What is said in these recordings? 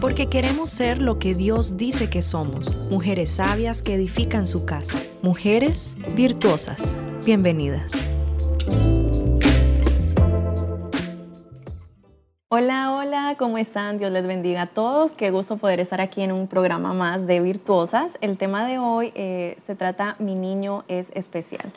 porque queremos ser lo que Dios dice que somos, mujeres sabias que edifican su casa, mujeres virtuosas. Bienvenidas. Hola, hola, ¿cómo están? Dios les bendiga a todos. Qué gusto poder estar aquí en un programa más de Virtuosas. El tema de hoy eh, se trata Mi niño es especial.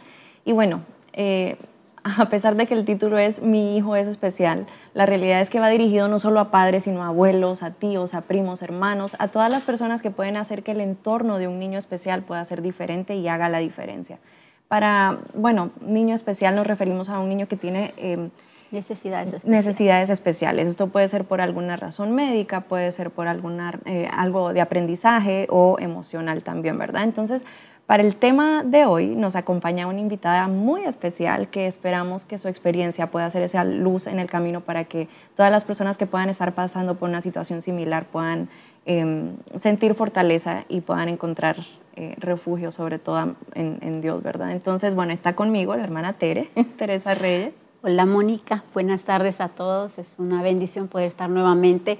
Y bueno, eh, a pesar de que el título es Mi hijo es especial, la realidad es que va dirigido no solo a padres, sino a abuelos, a tíos, a primos, hermanos, a todas las personas que pueden hacer que el entorno de un niño especial pueda ser diferente y haga la diferencia. Para, bueno, niño especial nos referimos a un niño que tiene... Em, necesidades especiales. Necesidades especiales. Esto puede ser por alguna razón médica, puede ser por alguna, eh, algo de aprendizaje o emocional también, ¿verdad? Entonces, para el tema de hoy nos acompaña una invitada muy especial que esperamos que su experiencia pueda ser esa luz en el camino para que todas las personas que puedan estar pasando por una situación similar puedan em, sentir fortaleza y puedan encontrar eh, refugio sobre todo en, en, Dios, ¿verdad? Entonces, bueno, está conmigo la hermana Tere, Teresa Reyes. Hola Mónica, buenas tardes a todos. Es una bendición poder estar nuevamente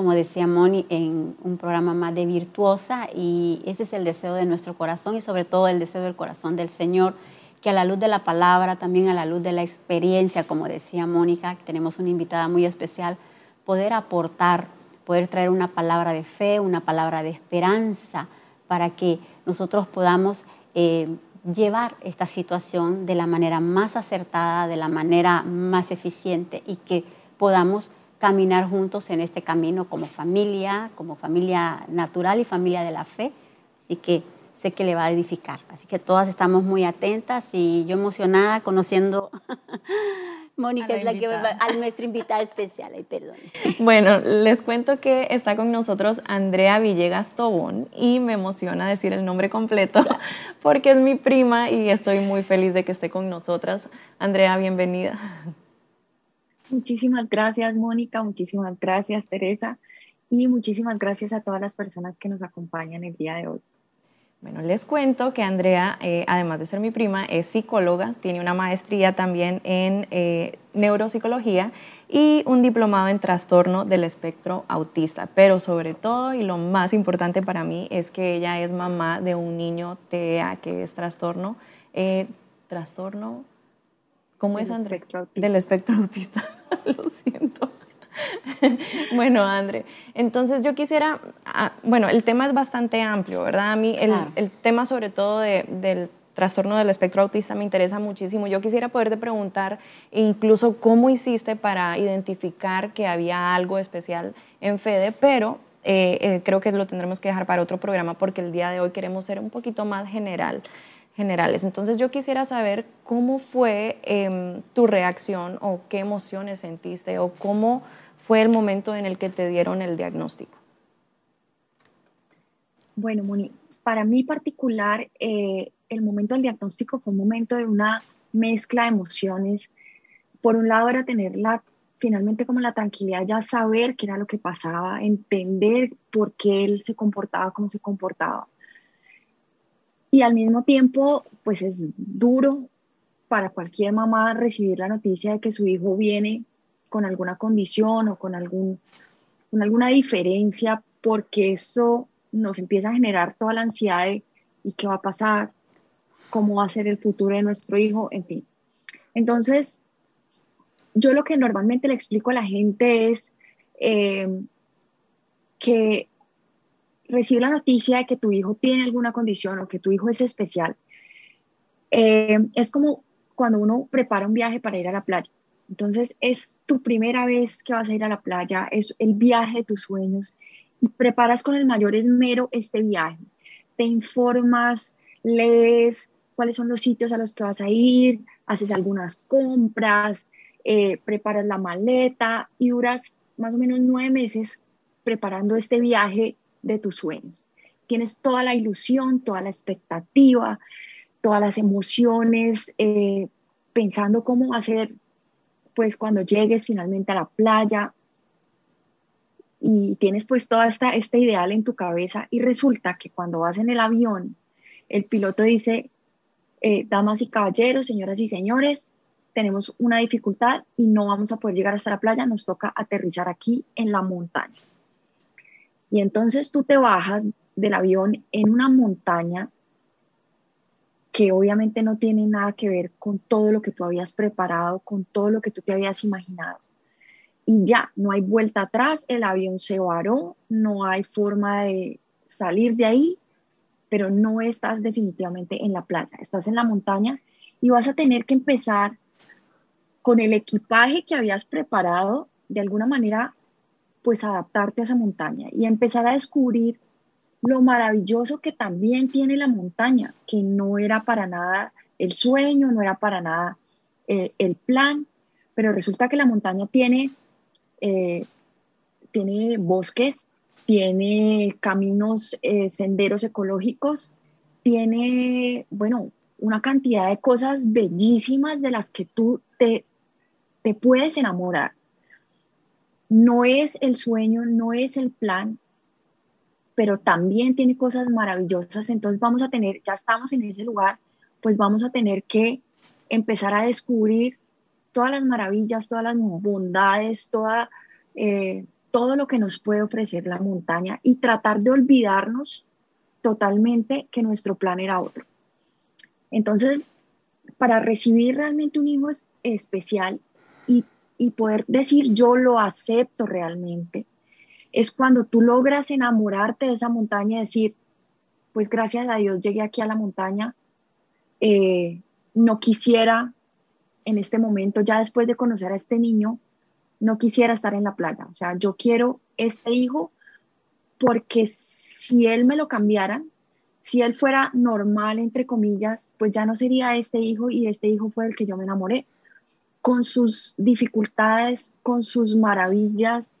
como decía Moni, en un programa más de virtuosa y ese es el deseo de nuestro corazón y sobre todo el deseo del corazón del Señor, que a la luz de la palabra, también a la luz de la experiencia, como decía Mónica, tenemos una invitada muy especial, poder aportar, poder traer una palabra de fe, una palabra de esperanza, para que nosotros podamos eh, llevar esta situación de la manera más acertada, de la manera más eficiente y que podamos caminar juntos en este camino como familia, como familia natural y familia de la fe. Así que sé que le va a edificar. Así que todas estamos muy atentas y yo emocionada conociendo Mónica es la que va a nuestra invitada especial, ay, perdón. Bueno, les cuento que está con nosotros Andrea Villegas Tobón y me emociona decir el nombre completo porque es mi prima y estoy muy feliz de que esté con nosotras. Andrea, bienvenida. Muchísimas gracias, Mónica, muchísimas gracias, Teresa, y muchísimas gracias a todas las personas que nos acompañan el día de hoy. Bueno, les cuento que Andrea, eh, además de ser mi prima, es psicóloga, tiene una maestría también en eh, neuropsicología y un diplomado en trastorno del espectro autista. Pero sobre todo, y lo más importante para mí, es que ella es mamá de un niño TEA, que es trastorno, eh, trastorno ¿Cómo es, André? Del espectro autista. Lo siento. bueno, André, entonces yo quisiera, ah, bueno, el tema es bastante amplio, ¿verdad? A mí el, tema sobre todo del trastorno del espectro autista me interesa muchísimo. Yo quisiera poderte preguntar incluso cómo hiciste para identificar que había algo especial en Fede, pero eh, eh, creo que lo tendremos que dejar para otro programa porque el día de hoy queremos ser un poquito más general Entonces yo quisiera saber cómo fue em, tu reacción o qué emociones sentiste o cómo fue el momento en el que te dieron el diagnóstico. Bueno, Moni, para mí particular, eh, el momento del diagnóstico fue un momento de una mezcla de emociones. Por un lado era tener la, finalmente como la tranquilidad, ya saber qué era lo que pasaba, entender por qué él se comportaba como se comportaba y al mismo tiempo, pues es duro para cualquier mamá recibir la noticia de que su hijo viene con alguna condición o con, algún, con alguna diferencia, porque eso nos empieza a generar toda la ansiedad de ¿y qué va a pasar? ¿Cómo va a ser el futuro de nuestro hijo? En fin. Entonces, yo lo que normalmente le explico a la gente es eh, que recibir la noticia de que tu hijo tiene alguna condición o que tu hijo es especial, eh, es como cuando uno prepara un viaje para ir a la playa. Entonces es tu primera vez que vas a ir a la playa, es el viaje de tus sueños y preparas con el mayor esmero este viaje. Te informas, lees cuáles son los sitios a los que vas a ir, haces algunas compras, eh, preparas la maleta y duras más o menos nueve meses preparando este viaje de tus sueños. Tienes toda la ilusión, toda la expectativa, todas las emociones, eh, pensando cómo ser, pues cuando llegues finalmente a la playa y tienes pues toda esta, este ideal en tu cabeza y resulta que cuando vas en el avión, el piloto dice, eh, damas y caballeros, señoras y señores, tenemos una dificultad y no vamos a poder llegar hasta la playa, nos toca aterrizar aquí en la montaña. Y entonces tú te bajas del avión en una montaña que obviamente no tiene nada que ver con todo lo que tú habías preparado, con todo lo que tú te habías imaginado. Y ya, no hay vuelta atrás, el avión se varó, no hay forma de salir de ahí, pero no estás definitivamente en la playa, estás en la montaña y vas a tener que empezar con el equipaje que habías preparado, de alguna manera, pues adaptarte a esa montaña y empezar a descubrir lo maravilloso que también tiene la montaña, que no era para nada el sueño, no era para nada eh, el plan, pero resulta que la montaña tiene, eh, tiene bosques, tiene caminos, eh, senderos ecológicos, tiene, bueno, una cantidad de cosas bellísimas de las que tú te, te puedes enamorar. No es el sueño, no es el plan, pero también tiene cosas maravillosas. Entonces vamos a tener, ya estamos en ese lugar, pues vamos a tener que empezar a descubrir todas las maravillas, todas las bondades, toda, eh, todo lo que nos puede ofrecer la montaña y tratar de olvidarnos totalmente que nuestro plan era otro. Entonces, para recibir realmente un hijo especial y, y poder decir yo lo acepto realmente, es cuando tú logras enamorarte de esa montaña y decir, pues gracias a Dios llegué aquí a la montaña, eh, no quisiera en este momento, ya después de conocer a este niño, no quisiera estar en la playa. O sea, yo quiero este hijo porque si él me lo cambiara, si él fuera normal, entre comillas, pues ya no sería este hijo y este hijo fue el que yo me enamoré, con sus dificultades, con sus maravillas,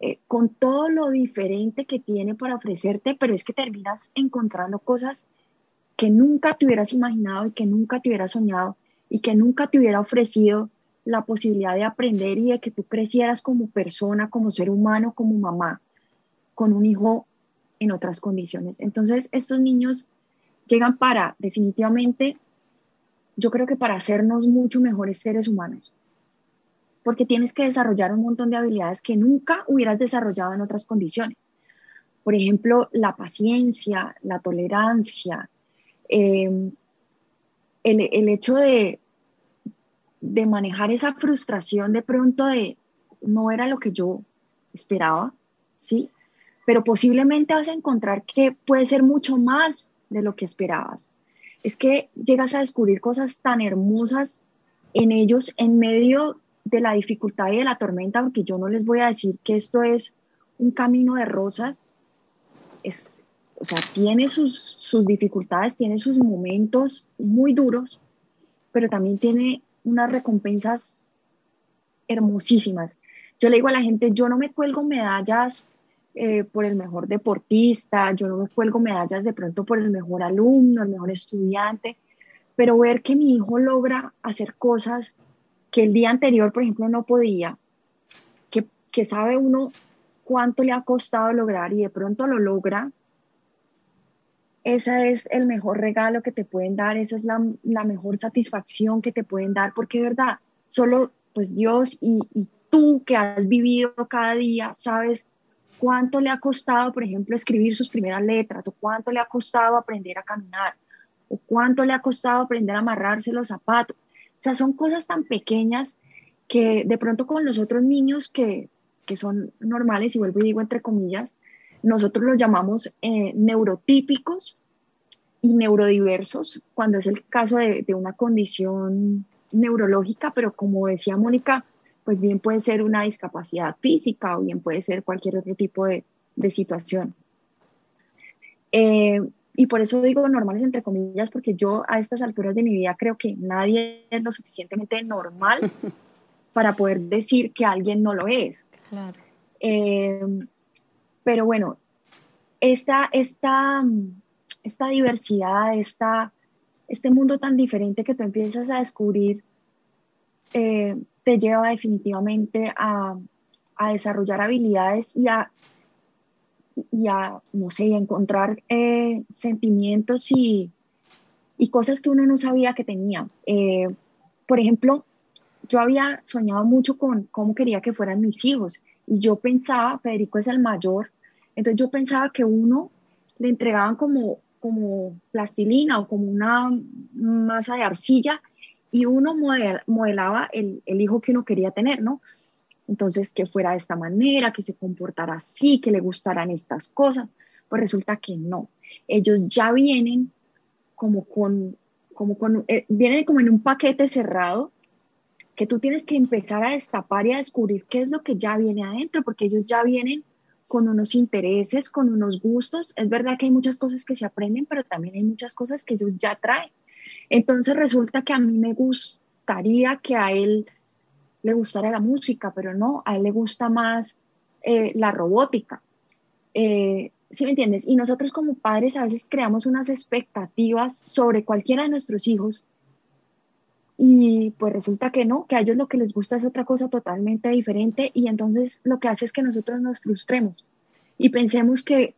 eh, con todo lo diferente que tiene para ofrecerte, pero es que terminas encontrando cosas que nunca te hubieras imaginado y que nunca te hubieras soñado y que nunca te hubiera ofrecido la posibilidad de aprender y de que tú crecieras como persona, como ser humano, como mamá, con un hijo en otras condiciones. Entonces, estos niños llegan para, definitivamente, yo creo que para hacernos mucho mejores seres humanos, porque tienes que desarrollar un montón de habilidades que nunca hubieras desarrollado en otras condiciones. Por ejemplo, la paciencia, la tolerancia, eh, el, el, hecho de, de manejar esa frustración de pronto de no era lo que yo esperaba, ¿sí? Pero posiblemente vas a encontrar que puede ser mucho más de lo que esperabas. Es que llegas a descubrir cosas tan hermosas en ellos en medio de la dificultad y de la tormenta, porque yo no les voy a decir que esto es un camino de rosas, es, o sea, tiene sus, sus dificultades, tiene sus momentos muy duros, pero también tiene unas recompensas hermosísimas. Yo le digo a la gente, yo no me cuelgo medallas eh, por el mejor deportista, yo no me cuelgo medallas de pronto por el mejor alumno, el mejor estudiante, pero ver que mi hijo logra hacer cosas que el día anterior, por ejemplo, no podía, que, que sabe uno cuánto le ha costado lograr y de pronto lo logra, ese es el mejor regalo que te pueden dar, esa es la, la, mejor satisfacción que te pueden dar, porque de verdad, solo pues Dios y, y tú que has vivido cada día, sabes cuánto le ha costado, por ejemplo, escribir sus primeras letras, o cuánto le ha costado aprender a caminar, o cuánto le ha costado aprender a amarrarse los zapatos. O sea, son cosas tan pequeñas que de pronto con los otros niños que, que son normales, y vuelvo y digo entre comillas, nosotros los llamamos eh, neurotípicos y neurodiversos, cuando es el caso de, de, una condición neurológica, pero como decía Mónica, pues bien puede ser una discapacidad física o bien puede ser cualquier otro tipo de, de situación. Eh, y por eso digo normales entre comillas, porque yo a estas alturas de mi vida creo que nadie es lo suficientemente normal para poder decir que alguien no lo es. Claro. Eh, pero bueno, esta, esta, esta diversidad, esta, este mundo tan diferente que tú empiezas a descubrir, eh, te lleva definitivamente a, a, desarrollar habilidades y a, y a no sé, encontrar eh, sentimientos y, y, cosas que uno no sabía que tenía. Eh, por ejemplo, yo había soñado mucho con cómo quería que fueran mis hijos y yo pensaba, Federico es el mayor, Entonces yo pensaba que uno le entregaban como, como plastilina o como una masa de arcilla y uno modelaba el, el hijo que uno quería tener, ¿no? Entonces, que fuera de esta manera, que se comportara así, que le gustaran estas cosas. Pues resulta que no. Ellos ya vienen como con, como con, eh, vienen como en un paquete cerrado que tú tienes que empezar a destapar y a descubrir qué es lo que ya viene adentro, porque ellos ya vienen con unos intereses, con unos gustos. Es verdad que hay muchas cosas que se aprenden, pero también hay muchas cosas que ellos ya traen. Entonces resulta que a mí me gustaría que a él le gustara la música, pero no, a él le gusta más eh, la robótica. Eh, ¿Sí me entiendes? Y nosotros como padres a veces creamos unas expectativas sobre cualquiera de nuestros hijos y pues resulta que no, que a ellos lo que les gusta es otra cosa totalmente diferente y entonces lo que hace es que nosotros nos frustremos y pensemos que,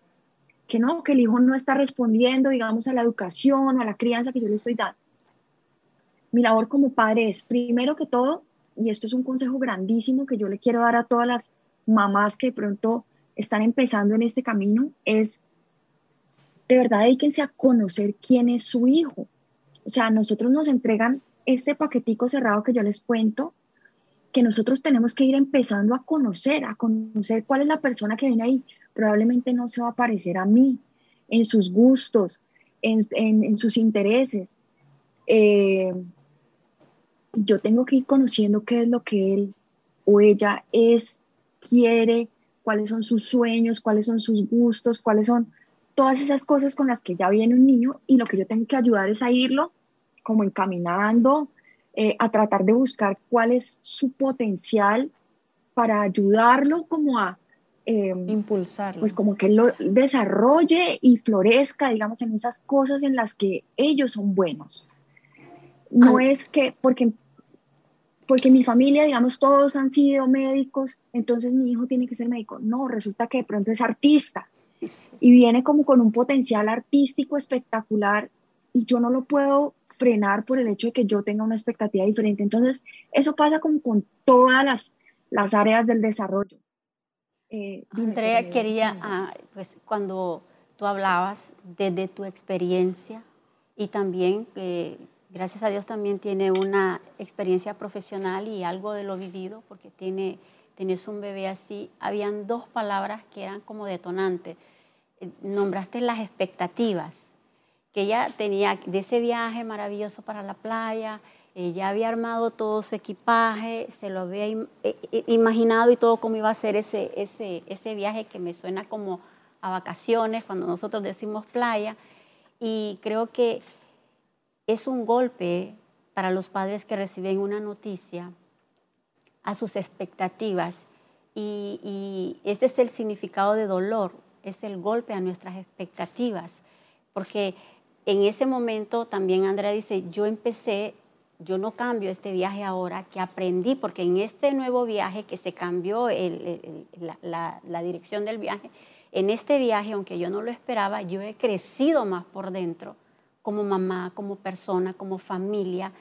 que no, que el hijo no está respondiendo, digamos, a la educación o a la crianza que yo le estoy dando. Mi labor como padre es, primero que todo, y esto es un consejo grandísimo que yo le quiero dar a todas las mamás que de pronto están empezando en este camino, es de verdad dedíquense a conocer quién es su hijo. O sea, nosotros nos entregan este paquetico cerrado que yo les cuento, que nosotros tenemos que ir empezando a conocer, a conocer cuál es la persona que viene ahí. Probablemente no se va a parecer a mí en sus gustos, en, sus intereses. Eh, yo tengo que ir conociendo qué es lo que él o ella es, quiere, cuáles son sus sueños, cuáles son sus gustos, cuáles son todas esas cosas con las que ya viene un niño y lo que yo tengo que ayudar es a irlo como encaminando, eh, a tratar de buscar cuál es su potencial para ayudarlo como a... Eh, Impulsarlo. Pues como que lo desarrolle y florezca, digamos, en esas cosas en las que ellos son buenos. No es que, porque, porque mi familia, digamos, todos han sido médicos, entonces mi hijo tiene que ser médico. No, resulta que de pronto es artista y viene como con un potencial artístico espectacular y yo no lo puedo frenar por el hecho de que yo tenga una expectativa diferente. Entonces, eso pasa como con todas las, las áreas del desarrollo. Eh, Andrea, quería, ah, pues cuando tú hablabas desde tu experiencia y también eh, gracias a Dios también tiene una experiencia profesional y algo de lo vivido, porque tiene, tienes un bebé así. Habían dos palabras que eran como detonantes. Eh, nombraste las expectativas que ella tenía de ese viaje maravilloso para la playa. Ella había armado todo su equipaje, se lo había eh, imaginado y todo cómo iba a ser ese, ese, ese viaje que me suena como a vacaciones cuando nosotros decimos playa. Y creo que es un golpe para los padres que reciben una noticia a sus expectativas y, ese es el significado de dolor, es el golpe a nuestras expectativas, porque en ese momento también Andrea dice, yo empecé, yo no cambio este viaje ahora, que aprendí, porque en este nuevo viaje que se cambió la, dirección del viaje, en este viaje, aunque yo no lo esperaba, yo he crecido más por dentro como mamá, como persona, como familia,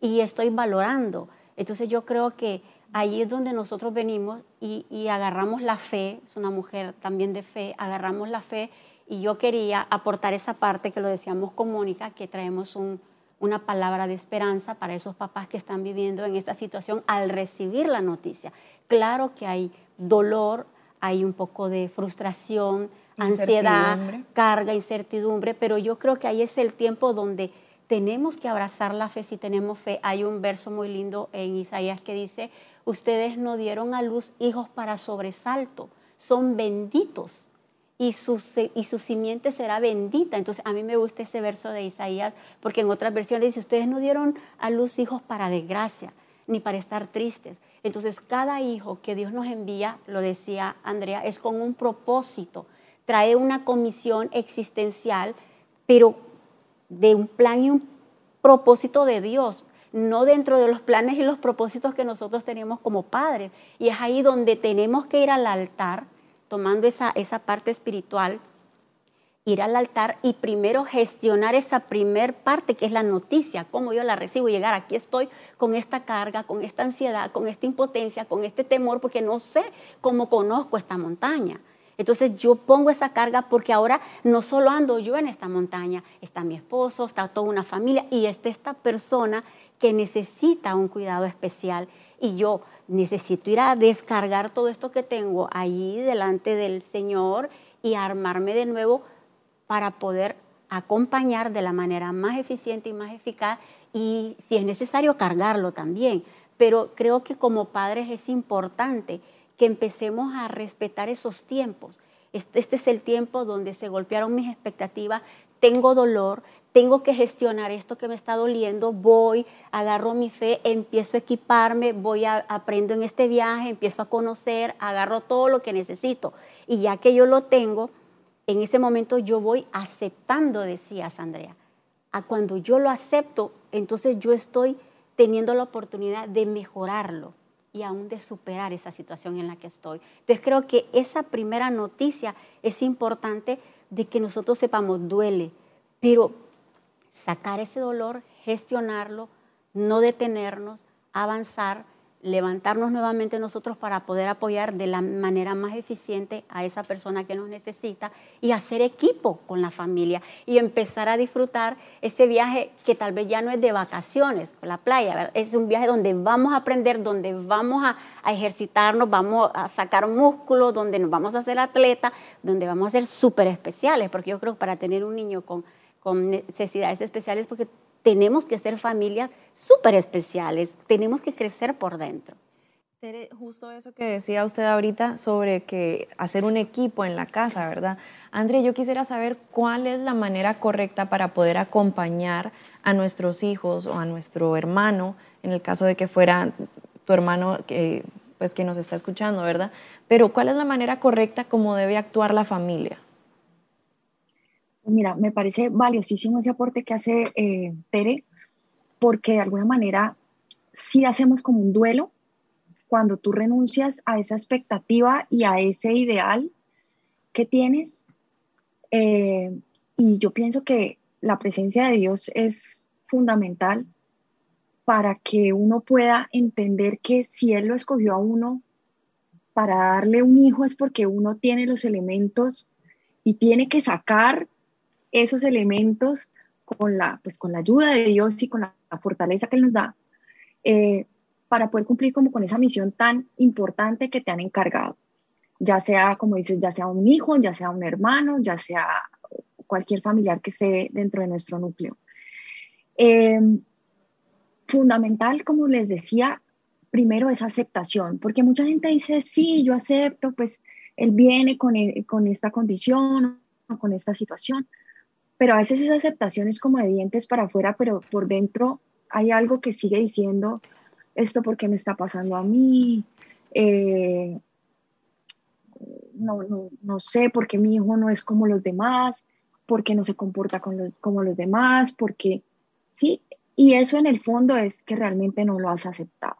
y estoy valorando. Entonces yo creo que ahí es donde nosotros venimos y, agarramos la fe, es una mujer también de fe, agarramos la fe y yo quería aportar esa parte que lo decíamos con Mónica, que traemos una palabra de esperanza para esos papás que están viviendo en esta situación al recibir la noticia. Claro que hay dolor, hay un poco de frustración, ansiedad, carga, incertidumbre, pero yo creo que ahí es el tiempo donde tenemos que abrazar la fe si tenemos fe. Hay un verso muy lindo en Isaías que dice, ustedes no dieron a luz hijos para sobresalto, son benditos y su, y su simiente será bendita. Entonces a mí me gusta ese verso de Isaías porque en otras versiones dice, ustedes no dieron a luz hijos para desgracia ni para estar tristes. Entonces cada hijo que Dios nos envía, lo decía Andrea, es con un propósito trae una comisión existencial, pero de un plan y un propósito de Dios, no dentro de los planes y los propósitos que nosotros tenemos como padres. Y es ahí donde tenemos que ir al altar, tomando esa, esa parte espiritual, ir al altar y primero gestionar esa primer parte que es la noticia, cómo yo la recibo, llegar aquí estoy con esta carga, con esta ansiedad, con esta impotencia, con este temor, porque no sé cómo conozco esta montaña. Entonces yo pongo esa carga porque ahora no solo ando yo en esta montaña, está mi esposo, está toda una familia y está esta persona que necesita un cuidado especial y yo necesito ir a descargar todo esto que tengo ahí delante del Señor y armarme de nuevo para poder acompañar de la manera más eficiente y más eficaz y si es necesario cargarlo también. Pero creo que como padres es importante que empecemos a respetar esos tiempos. Este, este es el tiempo donde se golpearon mis expectativas, tengo dolor, tengo que gestionar esto que me está doliendo, voy, agarro mi fe, empiezo a equiparme, voy a, aprendo en este viaje, empiezo a conocer, agarro todo lo que necesito. Y ya que yo lo tengo, en ese momento yo voy aceptando, decías Andrea. A cuando yo lo acepto, entonces yo estoy teniendo la oportunidad de mejorarlo y aún de superar esa situación en la que estoy. Entonces creo que esa primera noticia es importante de que nosotros sepamos, duele, pero sacar ese dolor, gestionarlo, no detenernos, avanzar, levantarnos nuevamente nosotros para poder apoyar de la manera más eficiente a esa persona que nos necesita y hacer equipo con la familia y empezar a disfrutar ese viaje que tal vez ya no es de vacaciones, la playa, es un viaje donde vamos a aprender, donde vamos a, a ejercitarnos, vamos a sacar músculos, donde nos vamos a hacer atleta, donde vamos a ser súper especiales, porque yo creo que para tener un niño con con necesidades especiales porque tenemos que ser familias súper especiales, tenemos que crecer por dentro. Justo eso que decía usted ahorita sobre que hacer un equipo en la casa, ¿verdad? André, yo quisiera saber cuál es la manera correcta para poder acompañar a nuestros hijos o a nuestro hermano, en el caso de que fuera tu hermano que, pues, que nos está escuchando, ¿verdad? Pero ¿cuál es la manera correcta como debe actuar la familia? Mira, me parece valiosísimo ese aporte que hace eh, Tere, porque de alguna manera sí hacemos como un duelo cuando tú renuncias a esa expectativa y a ese ideal que tienes. Eh, y yo pienso que la presencia de Dios es fundamental para que uno pueda entender que si Él lo escogió a uno para darle un hijo es porque uno tiene los elementos y tiene que sacar esos elementos con la, pues, con la ayuda de Dios y con la, fortaleza que Él nos da, eh, para poder cumplir como con esa misión tan importante que te han encargado. Ya sea, como dices, ya sea un hijo, ya sea un hermano, ya sea cualquier familiar que esté dentro de nuestro núcleo. Eh, fundamental, como les decía, primero es aceptación, porque mucha gente dice, sí, yo acepto, pues él viene con, e, con esta condición o con esta situación, pero a veces esa aceptación es como de dientes para afuera, pero por dentro hay algo que sigue diciendo, esto porque me está pasando a mí, eh, no, no, no, sé, por qué mi hijo no es como los demás, por qué no se comporta como los demás, porque sí, y eso en el fondo es que realmente no lo has aceptado.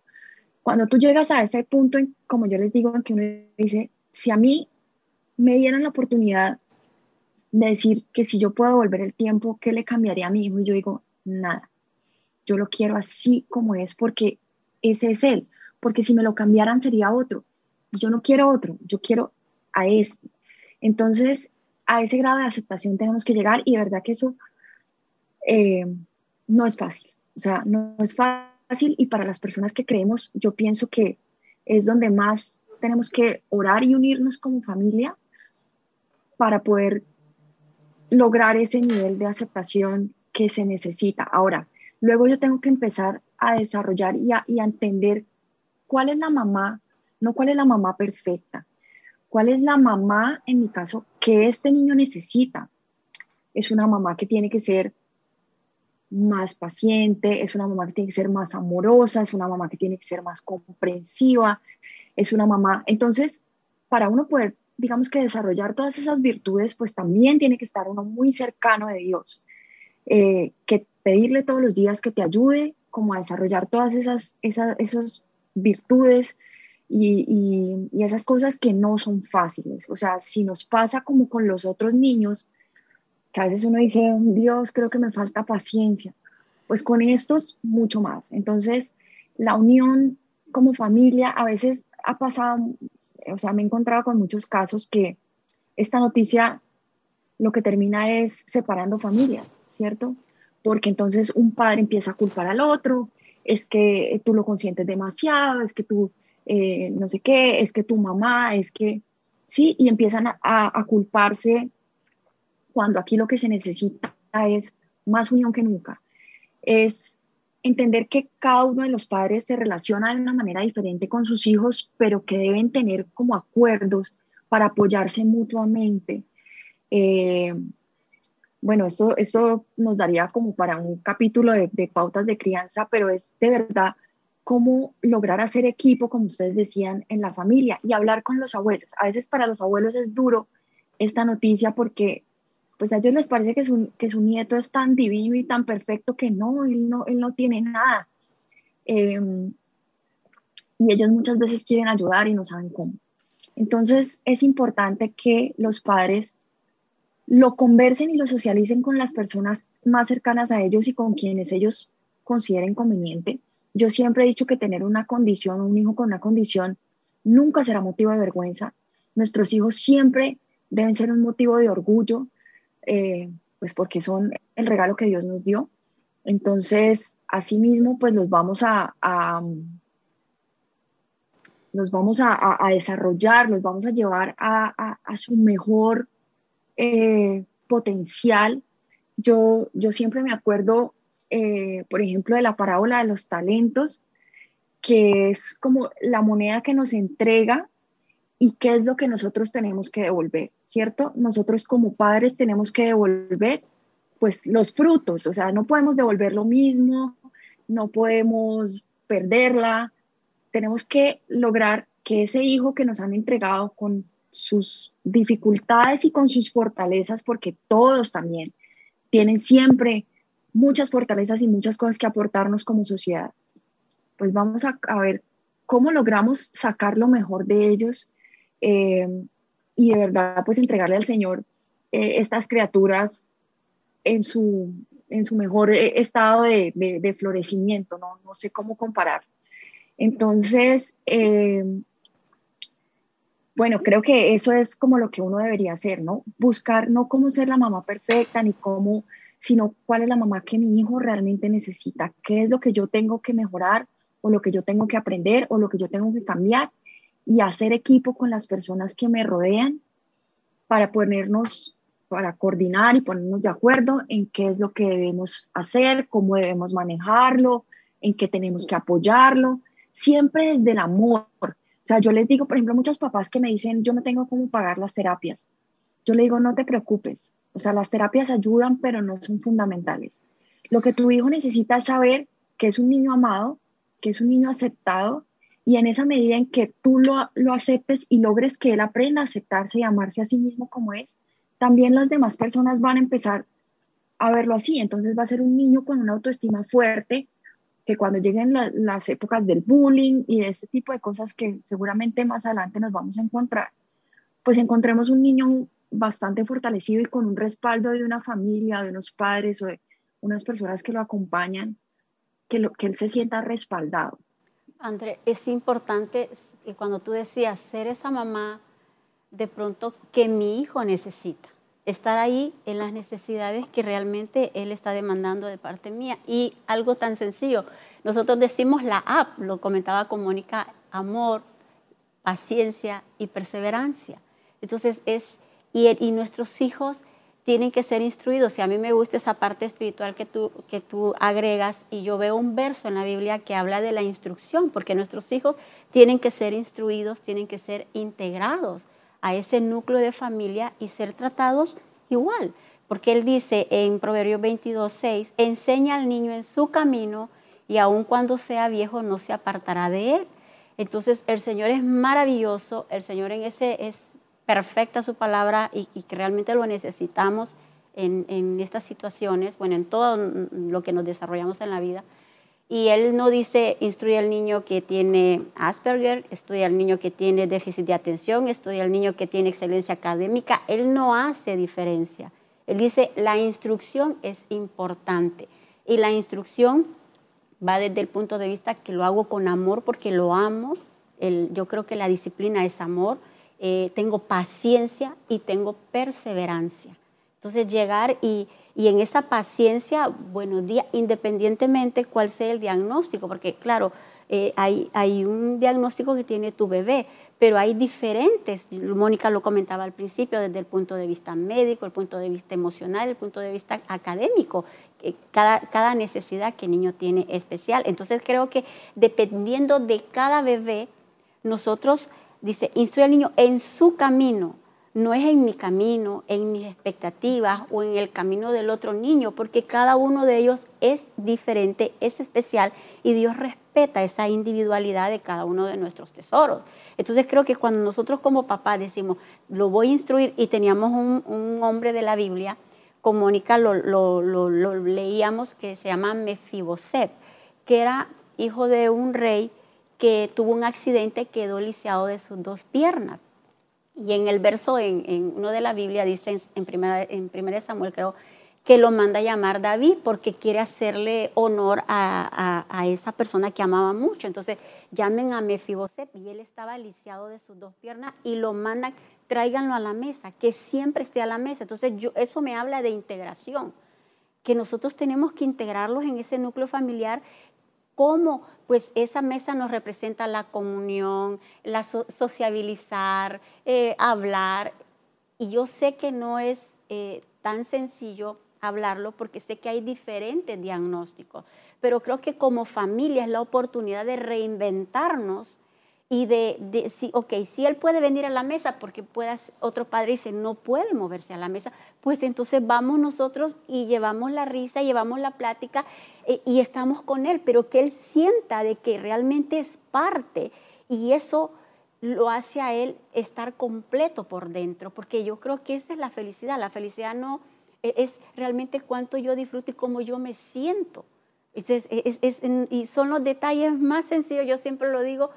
Cuando tú llegas a ese punto, como yo les digo, en que uno dice, si a mí me dieran la oportunidad decir que si yo puedo volver el tiempo, ¿qué le cambiaría a mi hijo? Y yo digo, nada. Yo lo quiero así como es porque ese es él. Porque si me lo cambiaran sería otro. yo no quiero otro, yo quiero a este. Entonces, a ese grado de aceptación tenemos que llegar y de verdad que eso eh, no es fácil. O sea, no es fácil y para las personas que creemos, yo pienso que es donde más tenemos que orar y unirnos como familia para poder lograr ese nivel de aceptación que se necesita. Ahora, luego yo tengo que empezar a desarrollar y a, entender cuál es la mamá, no cuál es la mamá perfecta, cuál es la mamá, en mi caso, que este niño necesita. Es una mamá que tiene que ser más paciente, es una mamá que tiene que ser más amorosa, es una mamá que tiene que ser más comprensiva, es una mamá. Entonces, para uno poder digamos que desarrollar todas esas virtudes, pues también tiene que estar uno muy cercano de Dios, eh, que pedirle todos los días que te ayude como a desarrollar todas esas, esas, virtudes y, y, esas cosas que no son fáciles. O sea, si nos pasa como con los otros niños, que a veces uno dice, Dios, creo que me falta paciencia, pues con estos mucho más. Entonces, la unión como familia a veces ha pasado o sea, me he encontrado con muchos casos que esta noticia lo que termina es separando familias, ¿cierto? Porque entonces un padre empieza a culpar al otro, es que tú lo consientes demasiado, es que tú eh, no sé qué, es que tu mamá, es que, sí, y empiezan a, a culparse cuando aquí lo que se necesita es más unión que nunca. Es entender que cada uno de los padres se relaciona de una manera diferente con sus hijos, pero que deben tener como acuerdos para apoyarse mutuamente. Eh, bueno, esto, nos daría como para un capítulo de, de, pautas de crianza, pero es de verdad cómo lograr hacer equipo, como ustedes decían, en la familia y hablar con los abuelos. A veces para los abuelos es duro esta noticia porque pues a ellos les parece que su, que su nieto es tan divino y tan perfecto que no, él no, él no tiene nada. Em, y ellos muchas veces quieren ayudar y no saben cómo. Entonces es importante que los padres lo conversen y lo socialicen con las personas más cercanas a ellos y con quienes ellos consideren conveniente. Yo siempre he dicho que tener una condición, un hijo con una condición, nunca será motivo de vergüenza. Nuestros hijos siempre deben ser un motivo de orgullo, eh, pues porque son el regalo que Dios nos dio. Entonces, asimismo, pues los vamos a, los vamos a, desarrollar, los vamos a llevar a, su mejor eh, potencial. Yo, yo siempre me acuerdo, eh, por ejemplo, de la parábola de los talentos, que es como la moneda que nos entrega y qué es lo que nosotros tenemos que devolver, ¿cierto? Nosotros como padres tenemos que devolver pues los frutos, o sea, no podemos devolver lo mismo, no podemos perderla, tenemos que lograr que ese hijo que nos han entregado con sus dificultades y con sus fortalezas, porque todos también tienen siempre muchas fortalezas y muchas cosas que aportarnos como sociedad, pues vamos a, a ver cómo logramos sacar lo mejor de ellos eh, y de verdad pues entregarle al Señor eh, estas criaturas en su, en su mejor eh, estado de, de, florecimiento, ¿no? no sé cómo comparar. Entonces, bueno, creo que eso es como lo que uno debería hacer, ¿no? Buscar no cómo ser la mamá perfecta, ni cómo, sino cuál es la mamá que mi hijo realmente necesita, qué es lo que yo tengo que mejorar o lo que yo tengo que aprender o lo que yo tengo que cambiar y hacer equipo con las personas que me rodean para ponernos, para coordinar y ponernos de acuerdo en qué es lo que debemos hacer, cómo debemos manejarlo, en qué tenemos que apoyarlo, siempre desde el amor. O sea, yo les digo, por ejemplo, muchos papás que me dicen, yo no tengo cómo pagar las terapias. Yo le digo, no te preocupes. O sea, las terapias ayudan, pero no son fundamentales. Lo que tu hijo necesita es saber que es un niño amado, que es un niño aceptado y en esa medida en que tú lo, lo aceptes y logres que él aprenda a aceptarse y amarse a sí mismo como es, también las demás personas van a empezar a verlo así. Entonces va a ser un niño con una autoestima fuerte, que cuando lleguen las épocas del bullying y de este tipo de cosas que seguramente más adelante nos vamos a encontrar, pues encontremos un niño bastante fortalecido y con un respaldo de una familia, de unos padres o de unas personas que lo acompañan, que, lo, que él se sienta respaldado. André, es importante cuando tú decías ser esa mamá de pronto que mi hijo necesita, estar ahí en las necesidades que realmente él está demandando de parte mía. Y algo tan sencillo, nosotros decimos la app, lo comentaba con Mónica, amor, paciencia y perseverancia. Entonces es, y, y nuestros hijos tienen que ser instruidos. Y a mí me gusta esa parte espiritual que tú, que tú agregas y yo veo un verso en la Biblia que habla de la instrucción, porque nuestros hijos tienen que ser instruidos, tienen que ser integrados a ese núcleo de familia y ser tratados igual. Porque él dice en Proverbios 22, 6, enseña al niño en su camino y aun cuando sea viejo no se apartará de él. Entonces el Señor es maravilloso, el Señor en ese es perfecta su palabra y, que realmente lo necesitamos en, estas situaciones, bueno, en todo lo que nos desarrollamos en la vida. Y él no dice instruye al niño que tiene Asperger, estudia al niño que tiene déficit de atención, estudia al niño que tiene excelencia académica. Él no hace diferencia. Él dice la instrucción es importante. Y la instrucción va desde el punto de vista que lo hago con amor porque lo amo. yo creo que la disciplina es amor eh, tengo paciencia y tengo perseverancia. Entonces llegar y, y en esa paciencia, buenos días, independientemente cuál sea el diagnóstico, porque claro, eh, hay, hay un diagnóstico que tiene tu bebé, pero hay diferentes, Mónica lo comentaba al principio, desde el punto de vista médico, el punto de vista emocional, el punto de vista académico, cada, cada necesidad que el niño tiene especial. Entonces creo que dependiendo de cada bebé, nosotros, dice, instruye al niño en su camino, no es en mi camino, en mis expectativas o en el camino del otro niño, porque cada uno de ellos es diferente, es especial y Dios respeta esa individualidad de cada uno de nuestros tesoros. Entonces creo que cuando nosotros como papás decimos, lo voy a instruir, y teníamos un, hombre de la Biblia, con Mónica lo, leíamos, que se llama Mefiboset, que era hijo de un rey que tuvo un accidente, quedó lisiado de sus dos piernas. Y en el verso, en, uno de la Biblia, dice en primera, en primera Samuel, creo, que lo manda a llamar David porque quiere hacerle honor a, esa persona que amaba mucho. Entonces llamen a Mefiboset y él estaba lisiado de sus dos piernas y lo mandan, tráiganlo a la mesa, que siempre esté a la mesa. Entonces eso me habla de integración, que nosotros tenemos que integrarlos en ese núcleo familiar ¿Cómo? Pues esa mesa nos representa la comunión, la sociabilizar, eh, hablar. Y yo sé que no es eh, tan sencillo hablarlo porque sé que hay diferentes diagnósticos, pero creo que como familia es la oportunidad de reinventarnos y de, de si, ok, si él puede venir a la mesa porque puedas, otro padre dice, no puede moverse a la mesa, pues entonces vamos nosotros y llevamos la risa, llevamos la plática eh, y estamos con él, pero que él sienta de que realmente es parte y eso lo hace a él estar completo por dentro, porque yo creo que esa es la felicidad, la felicidad no e-, es realmente cuánto yo disfruto y cómo yo me siento. y son los detalles más sencillos, yo siempre lo digo,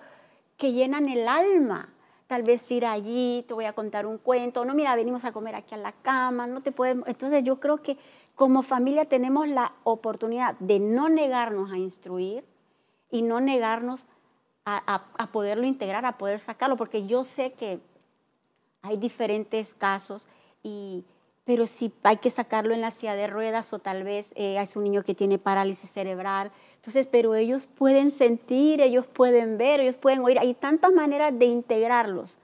que llenan el alma. Tal vez ir allí, te voy a contar un cuento, no, mira, venimos a comer aquí a la cama, no te podemos. Entonces yo creo que como familia tenemos la oportunidad de no negarnos a instruir y no negarnos a, a poderlo integrar, a poder sacarlo, porque yo sé que hay diferentes casos y pero si hay que sacarlo en la silla de ruedas o tal vez eh, es un niño que tiene parálisis cerebral. Entonces, pero ellos pueden sentir, ellos pueden ver, ellos pueden oír. Hay tantas maneras de integrarlos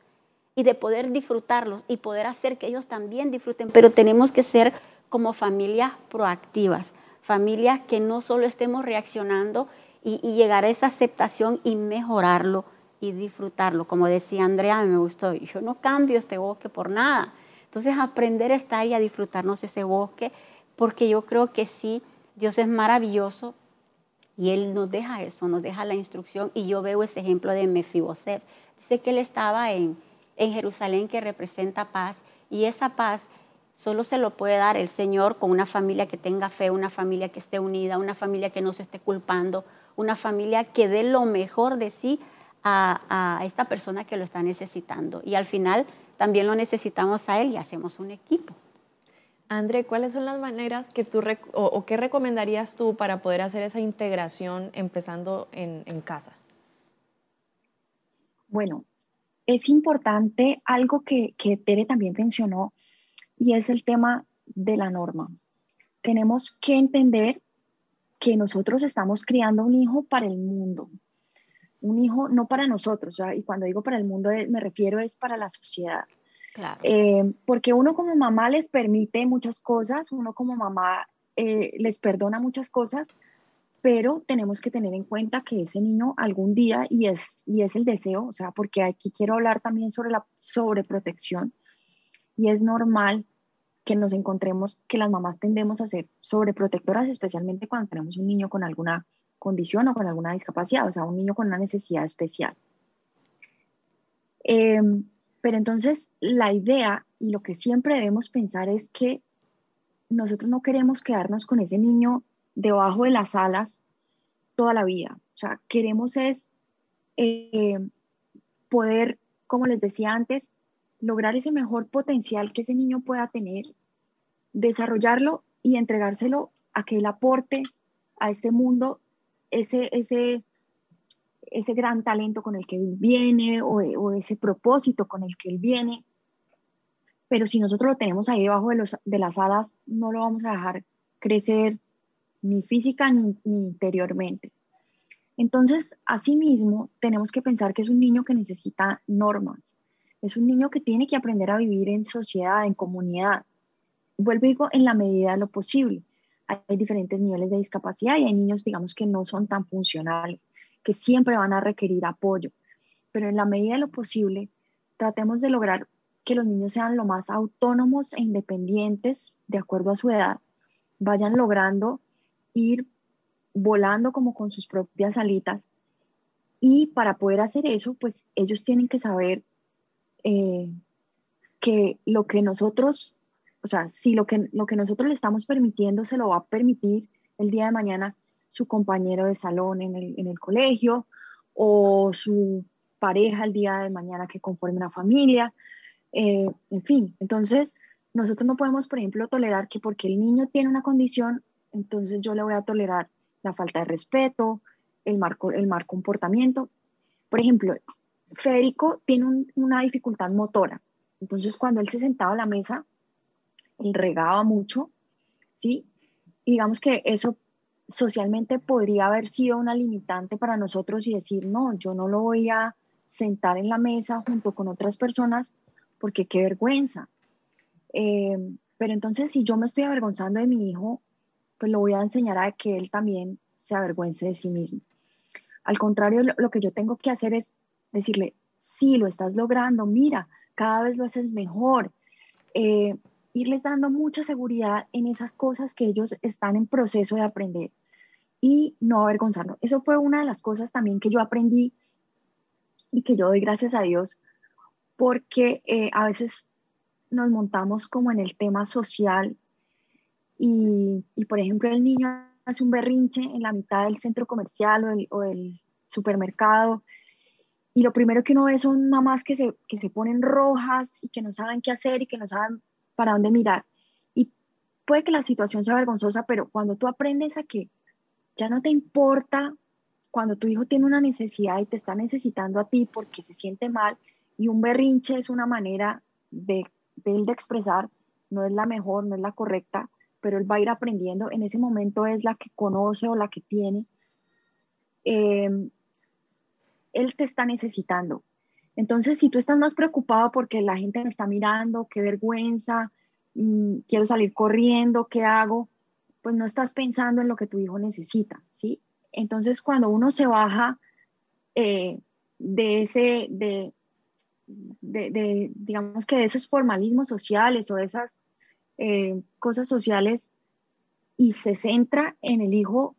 y de poder disfrutarlos y poder hacer que ellos también disfruten. Pero tenemos que ser como familias proactivas, familias que no solo estemos reaccionando y, y llegar a esa aceptación y mejorarlo y disfrutarlo. Como decía Andrea, me gustó, yo no cambio este bosque por nada entonces aprender a estar y a disfrutarnos ese bosque, porque yo creo que sí, Dios es maravilloso y Él nos deja eso, nos deja la instrucción y yo veo ese ejemplo de Mefiboset. Dice que Él estaba en, en Jerusalén que representa paz y esa paz solo se lo puede dar el Señor con una familia que tenga fe, una familia que esté unida, una familia que no se esté culpando, una familia que dé lo mejor de sí a, a esta persona que lo está necesitando. Y al final también lo necesitamos a él y hacemos un equipo. André, ¿cuáles son las maneras que tú o, qué recomendarías tú para poder hacer esa integración empezando en, en casa? Bueno, es importante algo que, que Tere también mencionó y es el tema de la norma. Tenemos que entender que nosotros estamos criando un hijo para el mundo, un hijo no para nosotros, y cuando digo para el mundo eh, me refiero es para la sociedad. Eh, porque uno como mamá les permite muchas cosas, uno como mamá eh, les perdona muchas cosas, pero tenemos que tener en cuenta que ese niño algún día, y es, y es el deseo, o sea, porque aquí quiero hablar también sobre la sobreprotección, y es normal que nos encontremos que las mamás tendemos a ser sobreprotectoras, especialmente cuando tenemos un niño con alguna condición o con alguna discapacidad, o sea, un niño con una necesidad especial. Em, pero entonces la idea y lo que siempre debemos pensar es que nosotros no queremos quedarnos con ese niño debajo de las alas toda la vida. O sea, queremos es em, poder, como les decía antes, lograr ese mejor potencial que ese niño pueda tener, desarrollarlo y entregárselo a que él aporte a este mundo ese, ese, ese gran talento con el que él viene o, ese propósito con el que él viene. Pero si nosotros lo tenemos ahí debajo de, los, de las alas, no lo vamos a dejar crecer ni física ni, interiormente. Entonces, asimismo, tenemos que pensar que es un niño que necesita normas, es un niño que tiene que aprender a vivir en sociedad, en comunidad. Vuelvo digo, en la medida de lo posible. Hay diferentes niveles de discapacidad y hay niños, digamos, que no son tan funcionales, que siempre van a requerir apoyo. Pero en la medida de lo posible, tratemos de lograr que los niños sean lo más autónomos e independientes de acuerdo a su edad, vayan logrando ir volando como con sus propias alitas. Y para poder hacer eso, pues ellos tienen que saber eh, que lo que nosotros, o sea, si lo que, lo que nosotros le estamos permitiendo se lo va a permitir el día de mañana su compañero de salón en el, en el colegio o su pareja el día de mañana que conforme una familia, eh, en fin. Entonces, nosotros no podemos, por ejemplo, tolerar que porque el niño tiene una condición, entonces yo le voy a tolerar la falta de respeto, el mal, el mal comportamiento. Por ejemplo, Federico tiene una dificultad motora, entonces cuando él se sentaba a la mesa, él regaba mucho, ¿sí? Y digamos que eso socialmente podría haber sido una limitante para nosotros y decir, no, yo no lo voy a sentar en la mesa junto con otras personas porque qué vergüenza. Eh, pero entonces si yo me estoy avergonzando de mi hijo, pues lo voy a enseñar a que él también se avergüence de sí mismo. Al contrario, lo, que yo tengo que hacer es decirle, sí, lo estás logrando, mira, cada vez lo haces mejor. Eh, irles dando mucha seguridad en esas cosas que ellos están en proceso de aprender y no avergonzarlo. Eso fue una de las cosas también que yo aprendí y que yo doy gracias a Dios porque eh, a veces nos montamos como en el tema social y, por ejemplo, el niño hace un berrinche en la mitad del centro comercial o el, o el supermercado y lo primero que uno ve son mamás que se, que se ponen rojas y que no saben qué hacer y que no saben para dónde mirar. Y puede que la situación sea vergonzosa, pero cuando tú aprendes a que ya no te importa cuando tu hijo tiene una necesidad y te está necesitando a ti porque se siente mal y un berrinche es una manera de, él de expresar, no es la mejor, no es la correcta, pero él va a ir aprendiendo, en ese momento es la que conoce o la que tiene, eh, él te está necesitando. Entonces, si tú estás más preocupado porque la gente me está mirando, qué vergüenza, mm, quiero salir corriendo, ¿qué hago? Pues no estás pensando en lo que tu hijo necesita, ¿sí? Entonces, cuando uno se baja eh, de ese, de, digamos que de esos formalismos sociales o de esas eh, cosas sociales y se centra en el hijo,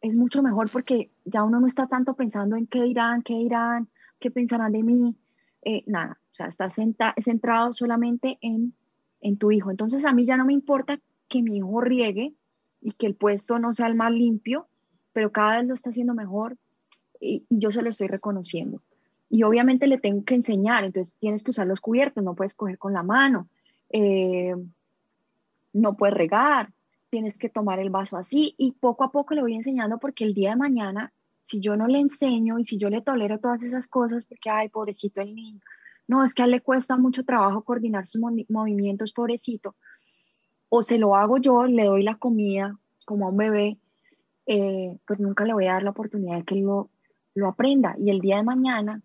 es mucho mejor porque ya uno no está tanto pensando en qué dirán, qué dirán, qué pensarán de mí, eh, nada, o sea, está centrado solamente en, en tu hijo. Entonces a mí ya no me importa que mi hijo riegue y que el puesto no sea el más limpio, pero cada vez lo está haciendo mejor y, y yo se lo estoy reconociendo. Y obviamente le tengo que enseñar, entonces tienes que usar los cubiertos, no puedes coger con la mano. Eh, no puedes regar, tienes que tomar el vaso así y poco a poco le voy enseñando porque el día de mañana, si yo no le enseño y si yo le tolero todas esas cosas, porque, ay, pobrecito el niño, no, es que a él le cuesta mucho trabajo coordinar sus movimientos, pobrecito, o se lo hago yo, le doy la comida como a un bebé, eh, pues nunca le voy a dar la oportunidad de que lo, lo aprenda. Y el día de mañana,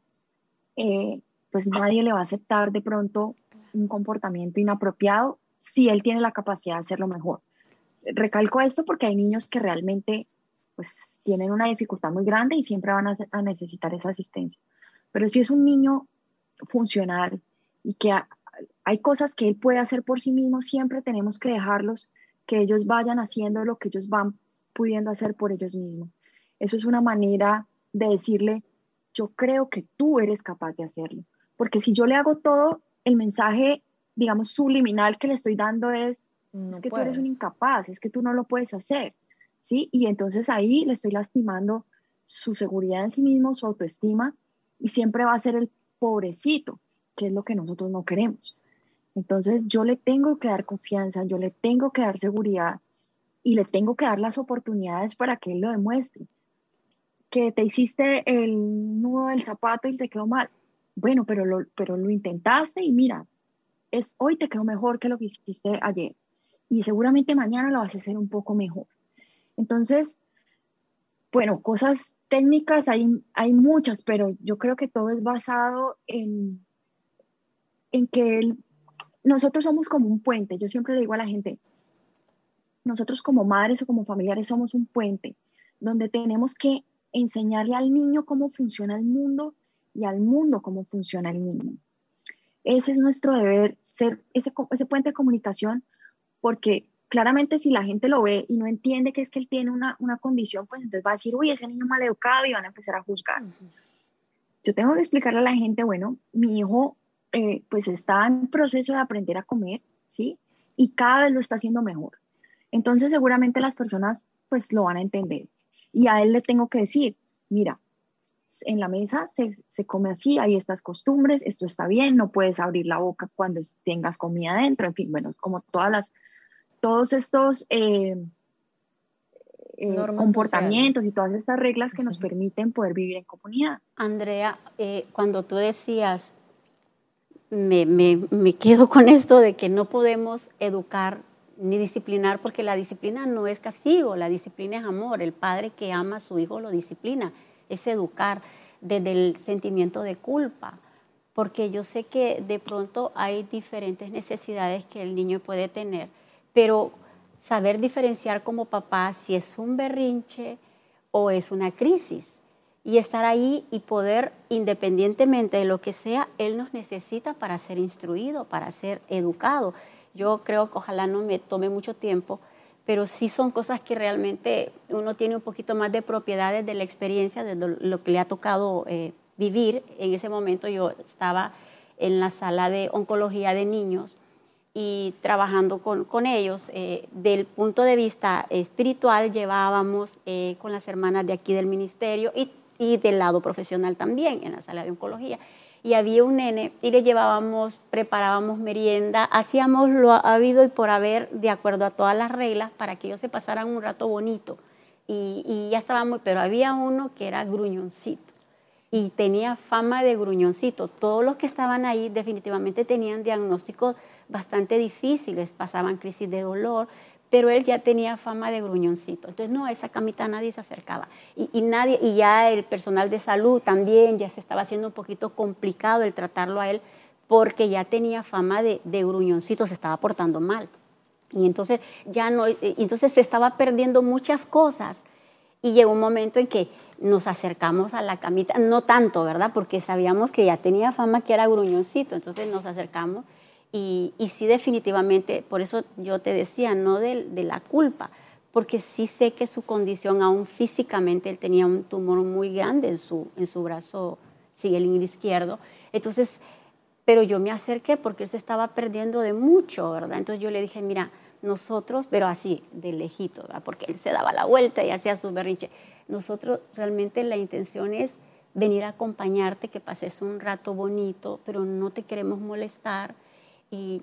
eh, pues nadie le va a aceptar de pronto un comportamiento inapropiado si él tiene la capacidad de hacerlo mejor. Recalco esto porque hay niños que realmente pues tienen una dificultad muy grande y siempre van a, necesitar esa asistencia. Pero si es un niño funcional y que hay cosas que él puede hacer por sí mismo, siempre tenemos que dejarlos que ellos vayan haciendo lo que ellos van pudiendo hacer por ellos mismos. Eso es una manera de decirle, yo creo que tú eres capaz de hacerlo. Porque si yo le hago todo, el mensaje digamos, subliminal que le estoy dando es, es que tú eres un incapaz, es que tú no lo puedes hacer, ¿sí? Y entonces ahí le estoy lastimando su seguridad en sí mismo, su autoestima, y siempre va a ser el pobrecito, que es lo que nosotros no queremos. Entonces yo le tengo que dar confianza, yo le tengo que dar seguridad y le tengo que dar las oportunidades para que él lo demuestre. que te hiciste el nudo del zapato y te quedó mal. Bueno, pero lo, pero lo intentaste y mira, es, hoy te quedó mejor que lo que hiciste ayer. Y seguramente mañana lo vas a hacer un poco mejor. Entonces, bueno, cosas técnicas hay, hay muchas, pero yo creo que todo es basado en, en que nosotros somos como un puente. Yo siempre le digo a la gente, nosotros como madres o como familiares somos un puente donde tenemos que enseñarle al niño cómo funciona el mundo y al mundo cómo funciona el niño. Ese es nuestro deber, ser ese, ese puente de comunicación, porque claramente si la gente lo ve y no entiende que es que él tiene una, una condición, pues entonces va a decir, uy, ese niño mal educado y van a empezar a juzgar. Yo tengo que explicarle a la gente, bueno, mi hijo eh, pues está en proceso de aprender a comer, ¿sí? Y cada vez lo está haciendo mejor. Entonces seguramente las personas pues lo van a entender. Y a él le tengo que decir, mira, en la mesa se, se, come así, hay estas costumbres, esto está bien, no puedes abrir la boca cuando tengas comida adentro, en fin, bueno, como todas las, todos estos eh, eh, comportamientos y todas estas reglas que nos permiten poder vivir en comunidad. Andrea, eh, cuando tú decías, me, me, me quedo con esto de que no podemos educar ni disciplinar, porque la disciplina no es castigo, la disciplina es amor. El padre que ama a su hijo lo disciplina, es educar desde el sentimiento de culpa, porque yo sé que de pronto hay diferentes necesidades que el niño puede tener, pero saber diferenciar como papá si es un berrinche o es una crisis y estar ahí y poder, independientemente de lo que sea, él nos necesita para ser instruido, para ser educado. Yo creo que ojalá no me tome mucho tiempo, pero sí son cosas que realmente uno tiene un poquito más de propiedades de la experiencia, de lo que le ha tocado eh, vivir. En ese momento yo estaba en la sala de oncología de niños y trabajando con, con ellos. Eh, del punto de vista espiritual llevábamos eh, con las hermanas de aquí del ministerio y, y del lado profesional también en la sala de oncología y había un nene y le llevábamos, preparábamos merienda, hacíamos lo habido y por haber de acuerdo a todas las reglas para que ellos se pasaran un rato bonito. Y, y ya estábamos, pero había uno que era gruñoncito y tenía fama de gruñoncito. Todos los que estaban ahí definitivamente tenían diagnósticos bastante difíciles, pasaban crisis de dolor, pero él ya tenía fama de gruñoncito. Entonces, no, a esa camita nadie se acercaba. Y, nadie, y ya el personal de salud también ya se estaba haciendo un poquito complicado el tratarlo a él porque ya tenía fama de, de gruñoncito, se estaba portando mal. Y entonces ya no, entonces se estaba perdiendo muchas cosas. Y llegó un momento en que nos acercamos a la camita, no tanto, ¿verdad? Porque sabíamos que ya tenía fama que era gruñoncito, entonces nos acercamos y, sí, definitivamente, por eso yo te decía, no de, la culpa, porque sí sé que su condición, aún físicamente, él tenía un tumor muy grande en su, en su brazo el izquierdo. Entonces, pero yo me acerqué porque él se estaba perdiendo de mucho, ¿verdad? Entonces yo le dije, mira, nosotros, pero así, de lejito, ¿verdad? Porque él se daba la vuelta y hacía su berrinche. Nosotros realmente la intención es venir a acompañarte, que pases un rato bonito, pero no te queremos molestar y,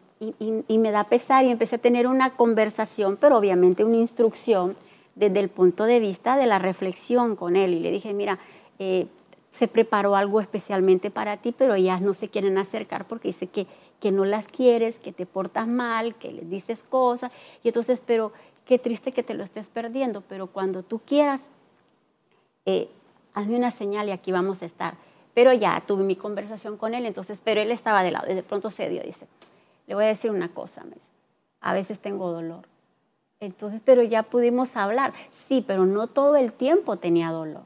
me da pesar y empecé a tener una conversación, pero obviamente una instrucción desde el punto de vista de la reflexión con él. Y le dije, mira, eh, se preparó algo especialmente para ti, pero ellas no se quieren acercar porque dice que, que no las quieres, que te portas mal, que les dices cosas. Y entonces, pero qué triste que te lo estés perdiendo, pero cuando tú quieras, eh, hazme una señal y aquí vamos a estar. Pero ya tuve mi conversación con él, entonces, pero él estaba de lado, y de pronto se dio, dice, le voy a decir una cosa, a veces tengo dolor. Entonces, pero ya pudimos hablar. Sí, pero no todo el tiempo tenía dolor.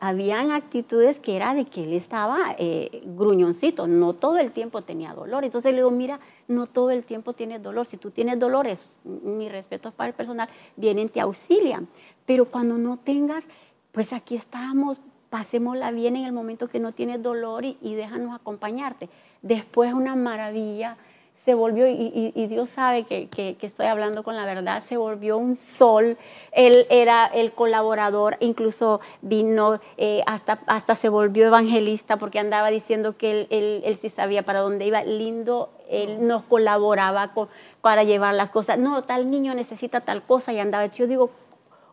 Habían actitudes que era de que él estaba eh, gruñoncito, no todo el tiempo tenía dolor. Entonces le digo, mira, no todo el tiempo tienes dolor. Si tú tienes dolores, mi respeto es para el personal, vienen, te auxilian. Pero cuando no tengas, pues aquí estamos, pasémosla bien en el momento que no tienes dolor y déjanos acompañarte. Después una maravilla se volvió, y, Dios sabe que, estoy hablando con la verdad, se volvió un sol. Él era el colaborador, incluso vino, eh, hasta, hasta se volvió evangelista porque andaba diciendo que él, él, sí sabía para dónde iba. Lindo, él nos colaboraba para llevar las cosas. No, tal niño necesita tal cosa y andaba. Yo digo,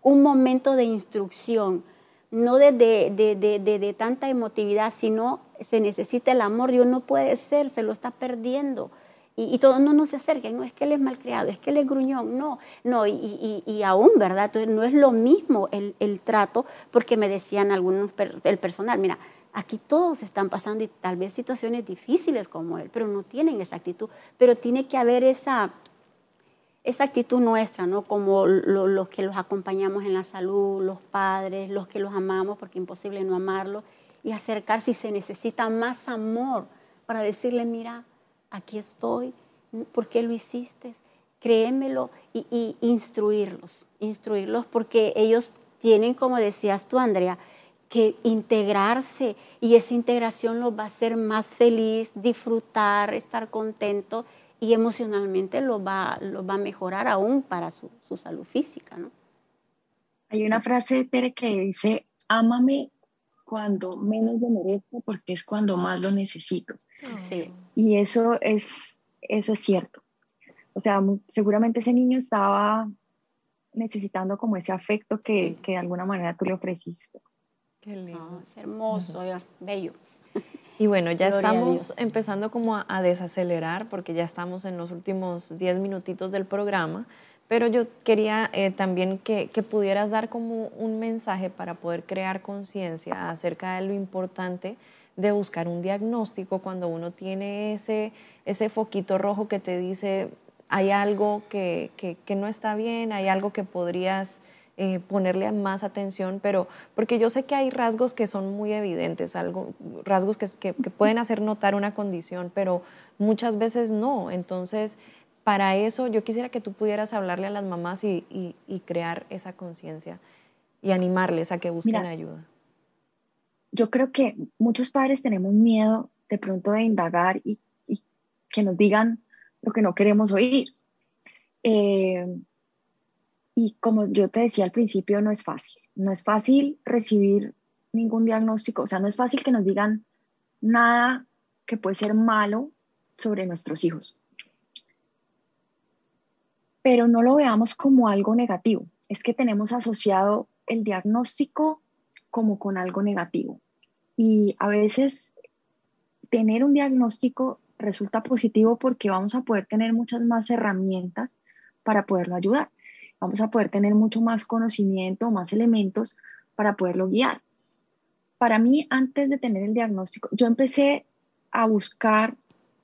un momento de instrucción no desde de, de, de, tanta emotividad, sino se necesita el amor. Dios no puede ser, se lo está perdiendo. Y, y todos no, no se acerquen, no es que él es malcriado, es que él es gruñón, no, no, y, y, aún, ¿verdad? Entonces no es lo mismo el, el trato, porque me decían algunos, el personal, mira, aquí todos están pasando y tal vez situaciones difíciles como él, pero no tienen esa actitud, pero tiene que haber esa, esa actitud nuestra, ¿no? Como los que los acompañamos en la salud, los padres, los que los amamos, porque imposible no amarlos, y acercar si se necesita más amor para decirle, mira, aquí estoy, ¿por qué lo hiciste? Créemelo y, y instruirlos, instruirlos porque ellos tienen, como decías tú, Andrea, que integrarse y esa integración los va a hacer más feliz, disfrutar, estar contento y emocionalmente lo va, lo va a mejorar aún para su, salud física, ¿no? Hay una frase, Tere, que dice, ámame cuando menos lo merezco porque es cuando más lo necesito. Sí. Y eso es, eso es cierto. O sea, seguramente ese niño estaba necesitando como ese afecto que, que de alguna manera tú le ofreciste. Qué lindo. es hermoso, bello. Y bueno, ya estamos empezando como a, desacelerar porque ya estamos en los últimos 10 minutitos del programa, pero yo quería eh, también que, que, pudieras dar como un mensaje para poder crear conciencia acerca de lo importante de buscar un diagnóstico cuando uno tiene ese, ese foquito rojo que te dice hay algo que, que, que no está bien, hay algo que podrías eh, ponerle más atención, pero porque yo sé que hay rasgos que son muy evidentes, algo, rasgos que, que, pueden hacer notar una condición, pero muchas veces no. Entonces, para eso yo quisiera que tú pudieras hablarle a las mamás y, y, crear esa conciencia y animarles a que busquen ayuda. Yo creo que muchos padres tenemos miedo de pronto de indagar y, y que nos digan lo que no queremos oír. Eh, y como yo te decía al principio, no es fácil. No es fácil recibir ningún diagnóstico, o sea, no es fácil que nos digan nada que puede ser malo sobre nuestros hijos. Pero no lo veamos como algo negativo. Es que tenemos asociado el diagnóstico como con algo negativo. Y a veces tener un diagnóstico resulta positivo porque vamos a poder tener muchas más herramientas para poderlo ayudar vamos a poder tener mucho más conocimiento, más elementos para poderlo guiar. Para mí, antes de tener el diagnóstico, yo empecé a buscar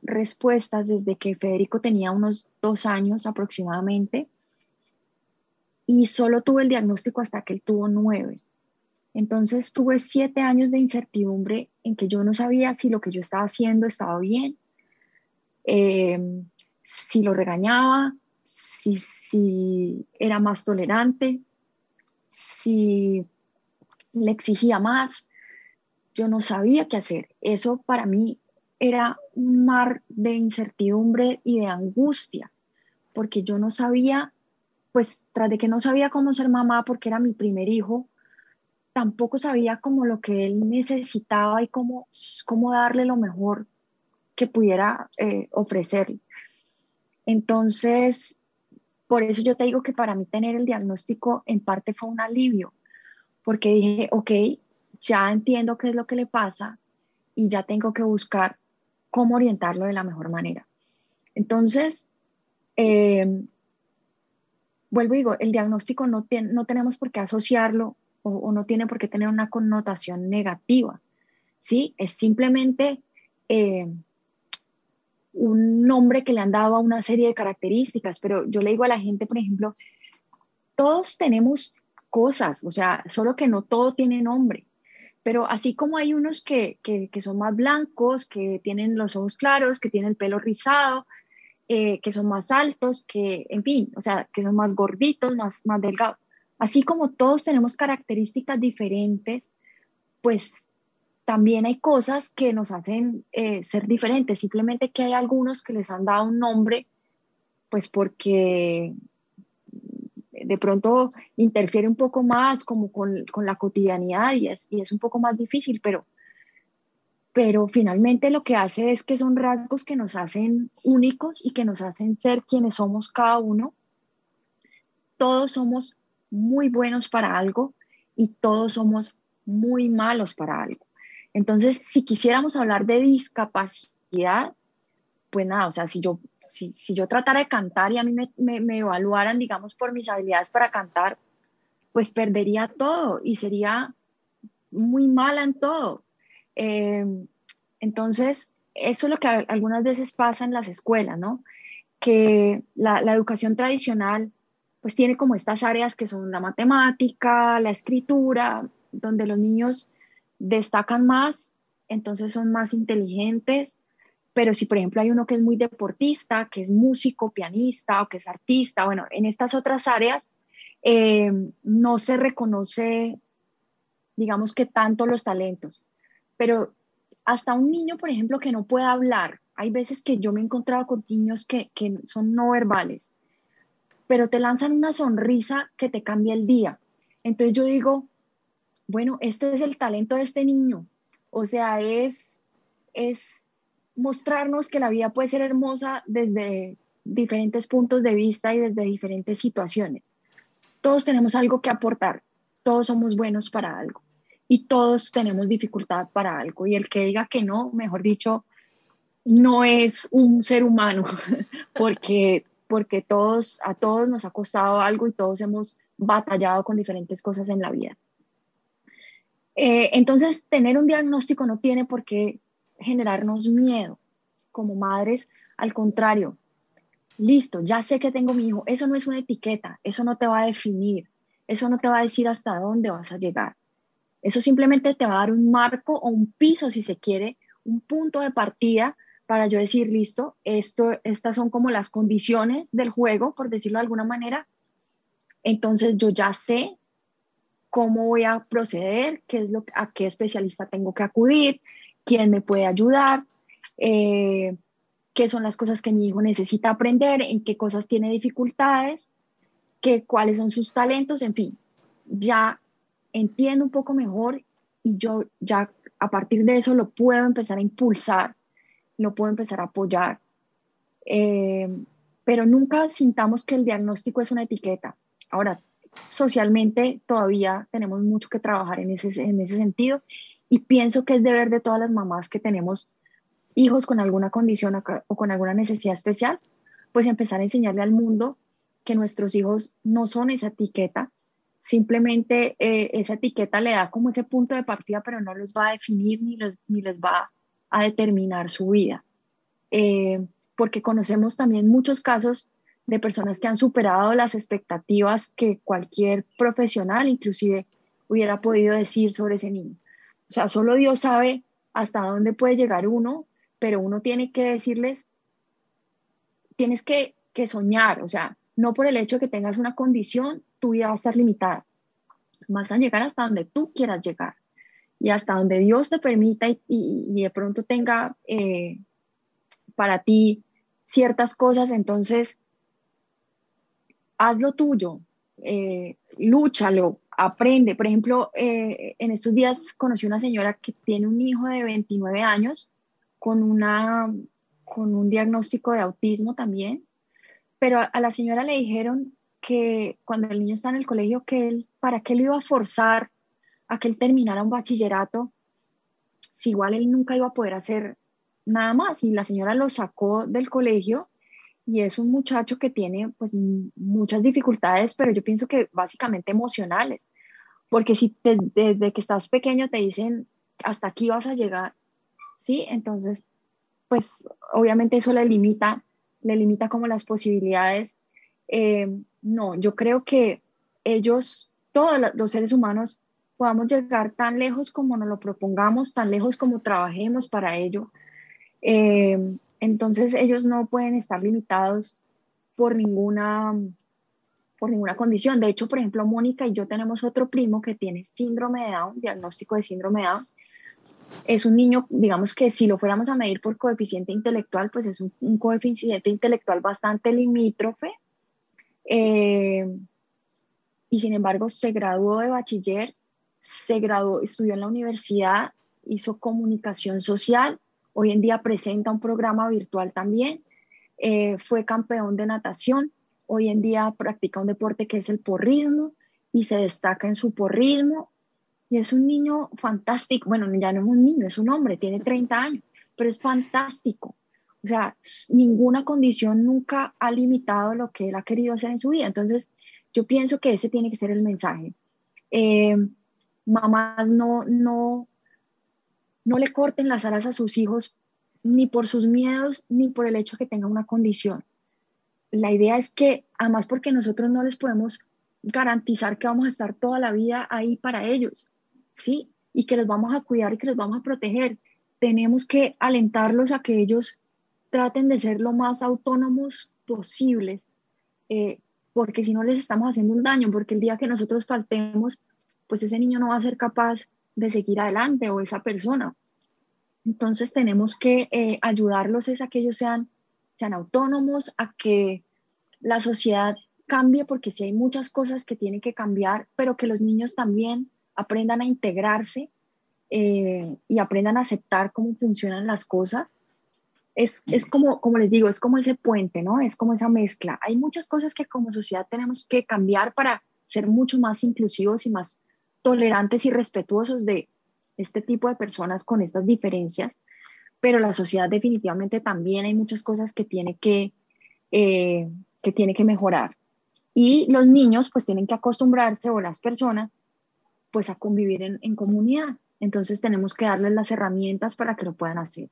respuestas desde que Federico tenía unos dos años aproximadamente y solo tuve el diagnóstico hasta que él tuvo nueve. Entonces tuve siete años de incertidumbre en que yo no sabía si lo que yo estaba haciendo estaba bien, eh, si lo regañaba, si, era más tolerante, si le exigía más, yo no sabía qué hacer. Eso para mí era un mar de incertidumbre y de angustia, porque yo no sabía, pues tras de que no sabía cómo ser mamá porque era mi primer hijo, tampoco sabía como lo que él necesitaba y cómo, cómo darle lo mejor que pudiera eh, ofrecerle. Entonces, por eso yo te digo que para mí tener el diagnóstico en parte fue un alivio, porque dije, ok, ya entiendo qué es lo que le pasa y ya tengo que buscar cómo orientarlo de la mejor manera. Entonces, em, vuelvo y digo, el diagnóstico no, no tenemos por qué asociarlo o, no tiene por qué tener una connotación negativa, ¿sí? Es simplemente em, un nombre que le han dado a una serie de características, pero yo le digo a la gente, por ejemplo, todos tenemos cosas, o sea, solo que no todo tiene nombre, pero así como hay unos que, que, son más blancos, que tienen los ojos claros, que tienen el pelo rizado, eh, que son más altos, que, en fin, o sea, que son más gorditos, más, más delgados. Así como todos tenemos características diferentes, pues también hay cosas que nos hacen eh, ser diferentes, simplemente que hay algunos que les han dado un nombre, pues porque de pronto interfiere un poco más como con, con la cotidianidad y es, y es, un poco más difícil, pero, pero finalmente lo que hace es que son rasgos que nos hacen únicos y que nos hacen ser quienes somos cada uno. Todos somos muy buenos para algo y todos somos muy malos para algo. Entonces, si quisiéramos hablar de discapacidad, pues nada, o sea, si yo, si, yo tratara de cantar y a mí me, evaluaran, digamos, por mis habilidades para cantar, pues perdería todo y sería muy mala en todo. Eh, entonces, eso es lo que algunas veces pasa en las escuelas, ¿no? Que la, la, educación tradicional, pues tiene como estas áreas que son la matemática, la escritura, donde los niños destacan más, entonces son más inteligentes, pero si por ejemplo hay uno que es muy deportista, que es músico, pianista o que es artista, bueno, en estas otras áreas eh, no se reconoce, digamos que tanto los talentos, pero hasta un niño, por ejemplo, que no puede hablar, hay veces que yo me he encontrado con niños que, que son no verbales, pero te lanzan una sonrisa que te cambia el día. Entonces yo digo, bueno, este es el talento de este niño. O sea, es, es mostrarnos que la vida puede ser hermosa desde diferentes puntos de vista y desde diferentes situaciones. Todos tenemos algo que aportar, todos somos buenos para algo y todos tenemos dificultad para algo. Y el que diga que no, mejor dicho, no es un ser humano, porque, porque todos, a todos nos ha costado algo y todos hemos batallado con diferentes cosas en la vida. Eh, entonces, tener un diagnóstico no tiene por qué generarnos miedo como madres, al contrario, listo, ya sé que tengo mi hijo, eso no es una etiqueta, eso no te va a definir, eso no te va a decir hasta dónde vas a llegar. Eso simplemente te va a dar un marco o un piso, si se quiere, un punto de partida para yo decir, listo, esto, estas son como las condiciones del juego, por decirlo de alguna manera. Entonces yo ya sé cómo voy a proceder, qué es lo, a qué especialista tengo que acudir, quién me puede ayudar, eh, qué son las cosas que mi hijo necesita aprender, en qué cosas tiene dificultades, qué, cuáles son sus talentos, en fin, ya entiendo un poco mejor y yo ya a partir de eso lo puedo empezar a impulsar, lo puedo empezar a apoyar. Eh, pero nunca sintamos que el diagnóstico es una etiqueta. Ahora, socialmente todavía tenemos mucho que trabajar en ese, en ese sentido y pienso que es deber de todas las mamás que tenemos hijos con alguna condición o con alguna necesidad especial, pues empezar a enseñarle al mundo que nuestros hijos no son esa etiqueta, simplemente eh, esa etiqueta le da como ese punto de partida, pero no los va a definir ni, ni les va a determinar su vida. Eh, porque conocemos también muchos casos de personas que han superado las expectativas que cualquier profesional inclusive hubiera podido decir sobre ese niño. O sea, solo Dios sabe hasta dónde puede llegar uno, pero uno tiene que decirles, tienes que, que soñar, o sea, no por el hecho de que tengas una condición, tu vida va a estar limitada. Vas a llegar hasta donde tú quieras llegar y hasta donde Dios te permita y, de pronto tenga eh, para ti ciertas cosas, entonces haz lo tuyo, eh, lúchalo, aprende. Por ejemplo, eh, en estos días conocí una señora que tiene un hijo de 29 años con, una, con un diagnóstico de autismo también, pero a, la señora le dijeron que cuando el niño está en el colegio, que él, ¿para qué lo iba a forzar a que él terminara un bachillerato si igual él nunca iba a poder hacer nada más? Y la señora lo sacó del colegio y es un muchacho que tiene pues muchas dificultades, pero yo pienso que básicamente emocionales, porque si desde que estás pequeño te dicen hasta aquí vas a llegar, ¿sí? Entonces, pues obviamente eso le limita, le limita como las posibilidades. Eh, no, yo creo que ellos, todos los seres humanos, podamos llegar tan lejos como nos lo propongamos, tan lejos como trabajemos para ello. Eh, entonces ellos no pueden estar limitados por ninguna, por ninguna condición. De hecho, por ejemplo, Mónica y yo tenemos otro primo que tiene síndrome de Down, diagnóstico de síndrome de Down. Es un niño, digamos que si lo fuéramos a medir por coeficiente intelectual, pues es un, coeficiente intelectual bastante limítrofe. Eh, y sin embargo, se graduó de bachiller, se graduó, estudió en la universidad, hizo comunicación social Hoy en día presenta un programa virtual también. Eh, fue campeón de natación. Hoy en día practica un deporte que es el porrismo y se destaca en su porrismo. Y es un niño fantástico, bueno, ya no es un niño, es un hombre, tiene 30 años, pero es fantástico. O sea, ninguna condición nunca ha limitado lo que él ha querido hacer en su vida. Entonces, yo pienso que ese tiene que ser el mensaje. Eh, mamás no, no, no le corten las alas a sus hijos ni por sus miedos ni por el hecho que tenga una condición. La idea es que, además porque nosotros no les podemos garantizar que vamos a estar toda la vida ahí para ellos, ¿sí? Y que los vamos a cuidar y que los vamos a proteger. Tenemos que alentarlos a que ellos traten de ser lo más autónomos posibles, eh, porque si no les estamos haciendo un daño, porque el día que nosotros faltemos, pues ese niño no va a ser capaz de seguir adelante o esa persona. Entonces tenemos que eh, ayudarlos es a que ellos sean, sean autónomos, a que la sociedad cambie, porque si hay muchas cosas que tienen que cambiar, pero que los niños también aprendan a integrarse eh, y aprendan a aceptar cómo funcionan las cosas. Es, es, como, como les digo, es como ese puente, ¿no? Es como esa mezcla. Hay muchas cosas que como sociedad tenemos que cambiar para ser mucho más inclusivos y más tolerantes y respetuosos de, este tipo de personas con estas diferencias, pero la sociedad definitivamente también hay muchas cosas que tiene que, eh, que, tiene que mejorar. Y los niños pues tienen que acostumbrarse o las personas pues a convivir en, en comunidad. Entonces tenemos que darles las herramientas para que lo puedan hacer.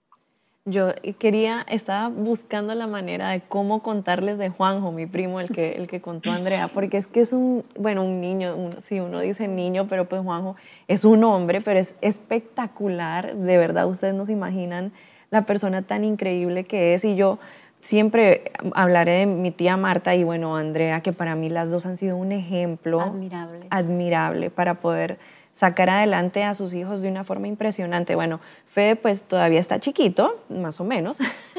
Yo quería, estaba buscando la manera de cómo contarles de Juanjo, mi primo, el que, el que contó Andrea, porque es que es un, bueno, un niño, si uno dice niño, pero pues Juanjo es un hombre, pero es espectacular, de verdad, ustedes no se imaginan la persona tan increíble que es y yo siempre hablaré de mi tía Marta y bueno, Andrea, que para mí las dos han sido un ejemplo admirable para poder sacar adelante a sus hijos de una forma impresionante. Bueno, Fede pues todavía está chiquito, más o menos,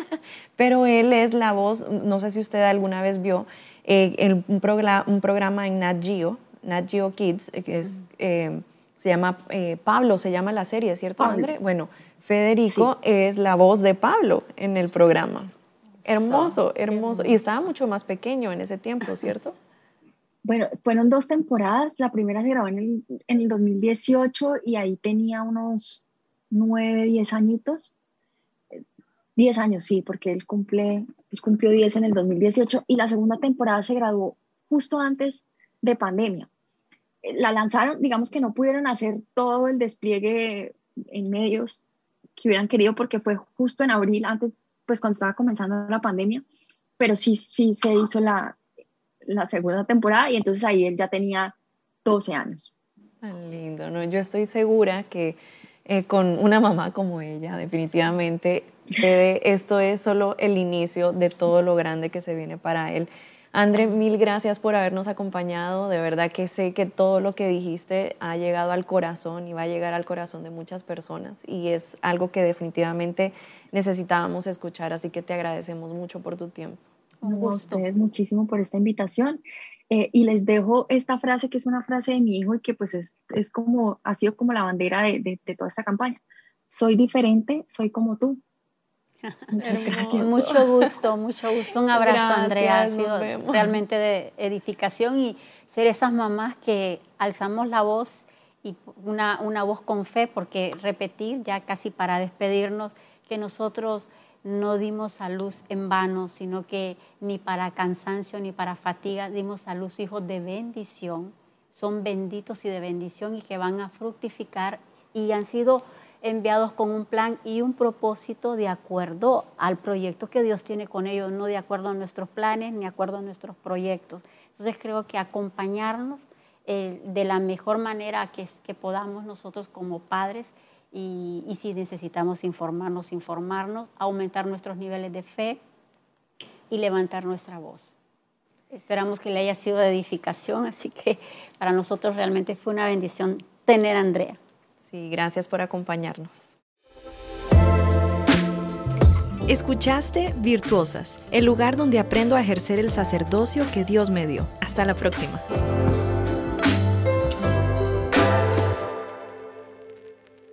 pero él es la voz, no sé si usted alguna vez vio eh, un, programa en Nat Geo, Nat Geo Kids, eh, que es, eh, se llama Pablo, se llama la serie, ¿cierto, André? Bueno, Federico es la voz de Pablo en el programa. Hermoso, hermoso. Y estaba mucho más pequeño en ese tiempo, ¿cierto? Bueno, fueron dos temporadas. La primera se grabó en el, en el 2018 y ahí tenía unos nueve, diez añitos. Diez años, sí, porque él, cumple, él cumplió diez en el 2018 y la segunda temporada se graduó justo antes de pandemia. La lanzaron, digamos que no pudieron hacer todo el despliegue en medios que hubieran querido porque fue justo en abril, antes, pues cuando estaba comenzando la pandemia, pero sí, sí se hizo la, la segunda temporada y entonces ahí él ya tenía 12 años. Tan lindo, ¿no? Yo estoy segura que eh, con una mamá como ella, definitivamente, esto es solo el inicio de todo lo grande que se viene para él. André, mil gracias por habernos acompañado. De verdad que sé que todo lo que dijiste ha llegado al corazón y va a llegar al corazón de muchas personas y es algo que definitivamente necesitábamos escuchar, así que te agradecemos mucho por tu tiempo. Un gusto. A ustedes muchísimo por esta invitación. Eh, y les dejo esta frase que es una frase de mi hijo y que pues es, es como, ha sido como la bandera de, de, toda esta campaña. Soy diferente, soy como tú. Mucho gusto, mucho gusto. Un abrazo, Andrea. Ha sido realmente de edificación y ser esas mamás que alzamos la voz y una, una voz con fe, porque repetir ya casi para despedirnos que nosotros no dimos a luz en vano, sino que ni para cansancio ni para fatiga dimos a luz hijos de bendición. Son benditos y de bendición y que van a fructificar y han sido enviados con un plan y un propósito de acuerdo al proyecto que Dios tiene con ellos, no de acuerdo a nuestros planes ni de acuerdo a nuestros proyectos. Entonces creo que acompañarnos eh, de la mejor manera que, que podamos nosotros como padres y, si necesitamos informarnos, informarnos, aumentar nuestros niveles de fe y levantar nuestra voz. Esperamos que le haya sido de edificación, así que para nosotros realmente fue una bendición tener a Andrea. Sí, gracias por acompañarnos. Escuchaste Virtuosas, el lugar donde aprendo a ejercer el sacerdocio que Dios me dio. Hasta la próxima.